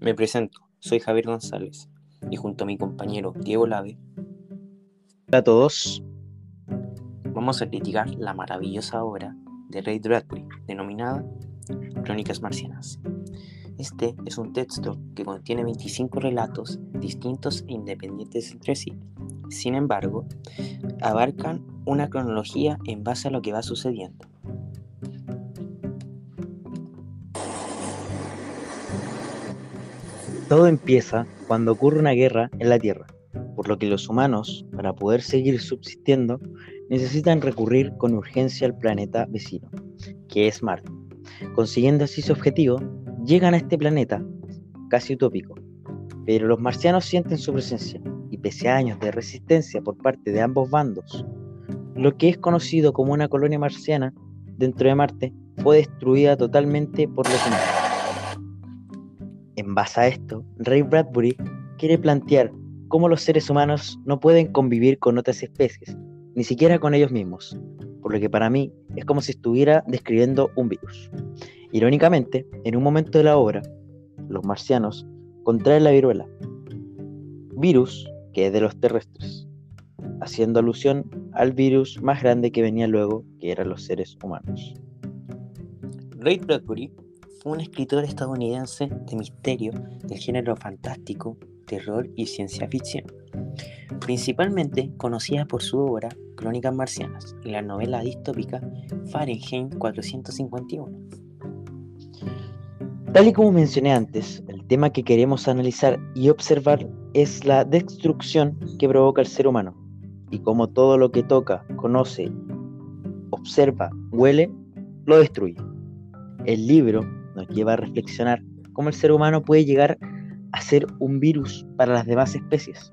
Me presento, soy Javier González y junto a mi compañero Diego Lave. Hola a todos. Vamos a criticar la maravillosa obra de Ray Bradbury denominada Crónicas Marcianas. Este es un texto que contiene 25 relatos distintos e independientes entre sí. Sin embargo, abarcan una cronología en base a lo que va sucediendo. Todo empieza cuando ocurre una guerra en la Tierra, por lo que los humanos, para poder seguir subsistiendo, necesitan recurrir con urgencia al planeta vecino, que es Marte. Consiguiendo así su objetivo, llegan a este planeta, casi utópico, pero los marcianos sienten su presencia y pese a años de resistencia por parte de ambos bandos, lo que es conocido como una colonia marciana dentro de Marte fue destruida totalmente por los humanos. En base a esto, Ray Bradbury quiere plantear cómo los seres humanos no pueden convivir con otras especies, ni siquiera con ellos mismos, por lo que para mí es como si estuviera describiendo un virus. Irónicamente, en un momento de la obra, los marcianos contraen la viruela, virus que es de los terrestres, haciendo alusión al virus más grande que venía luego, que eran los seres humanos. Ray Bradbury un escritor estadounidense de misterio del género fantástico, terror y ciencia ficción, principalmente conocida por su obra Crónicas Marcianas y la novela distópica Fahrenheit 451. Tal y como mencioné antes, el tema que queremos analizar y observar es la destrucción que provoca el ser humano y cómo todo lo que toca, conoce, observa, huele, lo destruye. El libro nos lleva a reflexionar cómo el ser humano puede llegar a ser un virus para las demás especies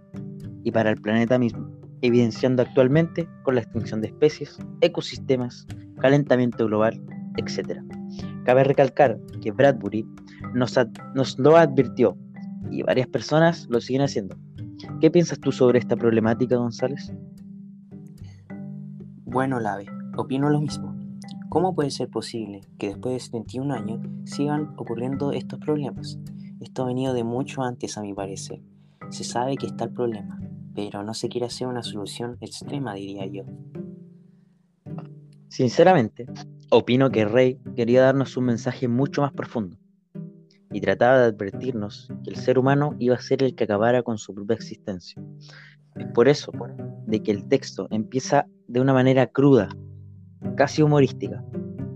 y para el planeta mismo, evidenciando actualmente con la extinción de especies, ecosistemas, calentamiento global, etc. Cabe recalcar que Bradbury nos, nos lo advirtió y varias personas lo siguen haciendo. ¿Qué piensas tú sobre esta problemática, González? Bueno, Lave, opino lo mismo. ¿Cómo puede ser posible que después de 71 años sigan ocurriendo estos problemas? Esto ha venido de mucho antes a mi parecer. Se sabe que está el problema, pero no se quiere hacer una solución extrema, diría yo. Sinceramente, opino que Rey quería darnos un mensaje mucho más profundo y trataba de advertirnos que el ser humano iba a ser el que acabara con su propia existencia. Es por eso de que el texto empieza de una manera cruda casi humorística,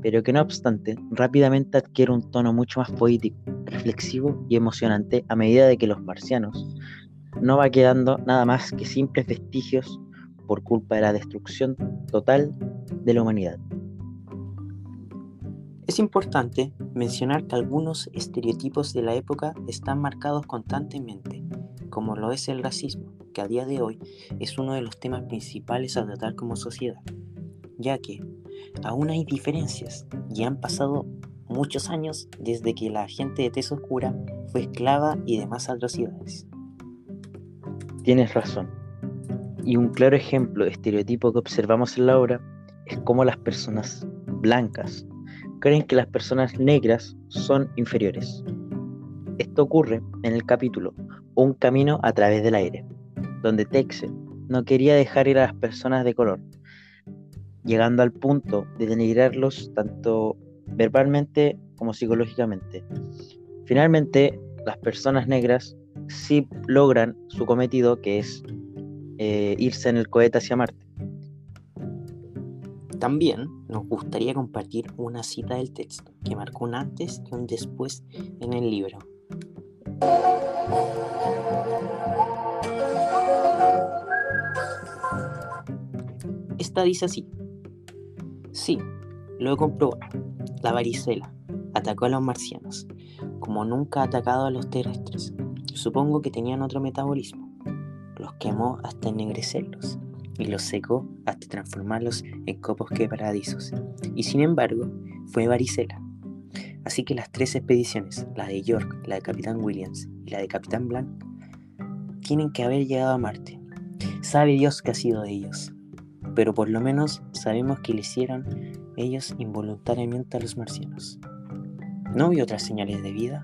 pero que no obstante rápidamente adquiere un tono mucho más poético, reflexivo y emocionante a medida de que los marcianos no va quedando nada más que simples vestigios por culpa de la destrucción total de la humanidad. Es importante mencionar que algunos estereotipos de la época están marcados constantemente, como lo es el racismo, que a día de hoy es uno de los temas principales a tratar como sociedad ya que aún hay diferencias y han pasado muchos años desde que la gente de tez oscura fue esclava y demás atrocidades. Tienes razón. Y un claro ejemplo de estereotipo que observamos en la obra es cómo las personas blancas creen que las personas negras son inferiores. Esto ocurre en el capítulo Un camino a través del aire, donde Texe no quería dejar ir a las personas de color, llegando al punto de denigrarlos tanto verbalmente como psicológicamente. Finalmente, las personas negras sí logran su cometido, que es eh, irse en el cohete hacia Marte. También nos gustaría compartir una cita del texto que marcó un antes y un después en el libro. Esta dice así. Sí, lo he comprobado. La varicela atacó a los marcianos, como nunca ha atacado a los terrestres. Supongo que tenían otro metabolismo. Los quemó hasta ennegrecerlos y los secó hasta transformarlos en copos quebradizos. Y sin embargo, fue varicela. Así que las tres expediciones, la de York, la de Capitán Williams y la de Capitán Blanc, tienen que haber llegado a Marte. Sabe Dios qué ha sido de ellos pero por lo menos sabemos que le hicieron ellos involuntariamente a los marcianos. ¿No vi otras señales de vida?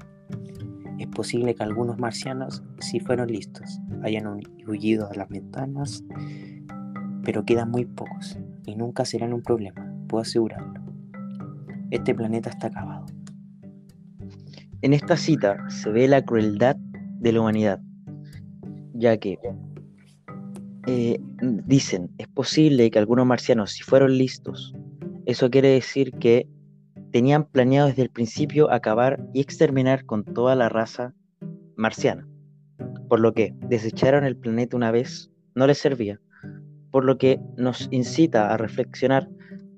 Es posible que algunos marcianos, si fueron listos, hayan huido a las ventanas, pero quedan muy pocos y nunca serán un problema, puedo asegurarlo. Este planeta está acabado. En esta cita se ve la crueldad de la humanidad, ya que eh, dicen, es posible que algunos marcianos, si fueron listos, eso quiere decir que tenían planeado desde el principio acabar y exterminar con toda la raza marciana. Por lo que desecharon el planeta una vez no les servía. Por lo que nos incita a reflexionar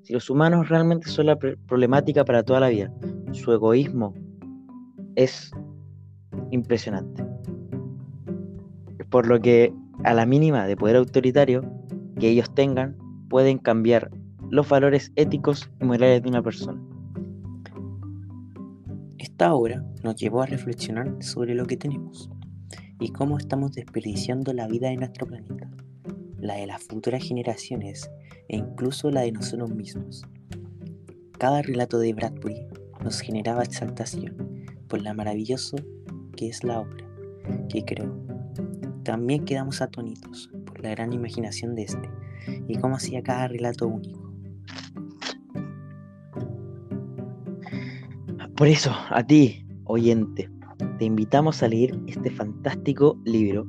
si los humanos realmente son la problemática para toda la vida. Su egoísmo es impresionante. Por lo que a la mínima de poder autoritario que ellos tengan, pueden cambiar los valores éticos y morales de una persona. Esta obra nos llevó a reflexionar sobre lo que tenemos y cómo estamos desperdiciando la vida de nuestro planeta, la de las futuras generaciones e incluso la de nosotros mismos. Cada relato de Bradbury nos generaba exaltación por lo maravilloso que es la obra que creó. También quedamos atónitos por la gran imaginación de este y cómo hacía cada relato único Por eso, a ti, oyente, te invitamos a leer este fantástico libro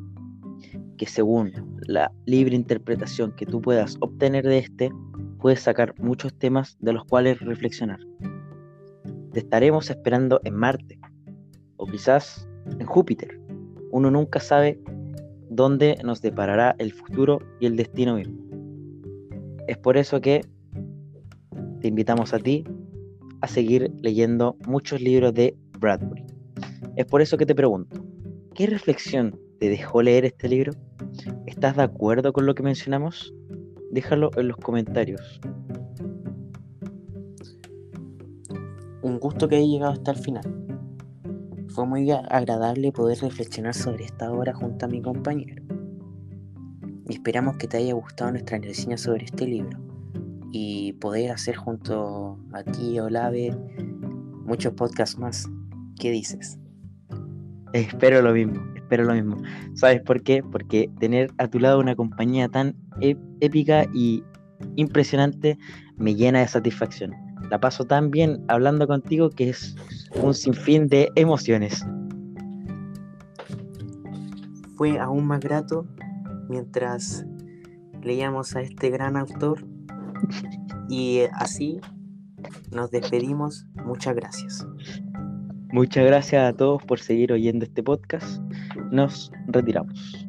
que según la libre interpretación que tú puedas obtener de este, puedes sacar muchos temas de los cuales reflexionar. Te estaremos esperando en Marte o quizás en Júpiter. Uno nunca sabe dónde nos deparará el futuro y el destino mismo. Es por eso que te invitamos a ti a seguir leyendo muchos libros de Bradbury. Es por eso que te pregunto, ¿qué reflexión te dejó leer este libro? ¿Estás de acuerdo con lo que mencionamos? Déjalo en los comentarios. Un gusto que haya llegado hasta el final. Fue muy agradable poder reflexionar sobre esta obra junto a mi compañero. Y esperamos que te haya gustado nuestra reseña sobre este libro y poder hacer junto a ti, Olave, muchos podcasts más. ¿Qué dices? Espero lo mismo, espero lo mismo. ¿Sabes por qué? Porque tener a tu lado una compañía tan épica y impresionante me llena de satisfacción. La paso tan bien hablando contigo que es un sinfín de emociones. Fue aún más grato mientras leíamos a este gran autor y así nos despedimos. Muchas gracias. Muchas gracias a todos por seguir oyendo este podcast. Nos retiramos.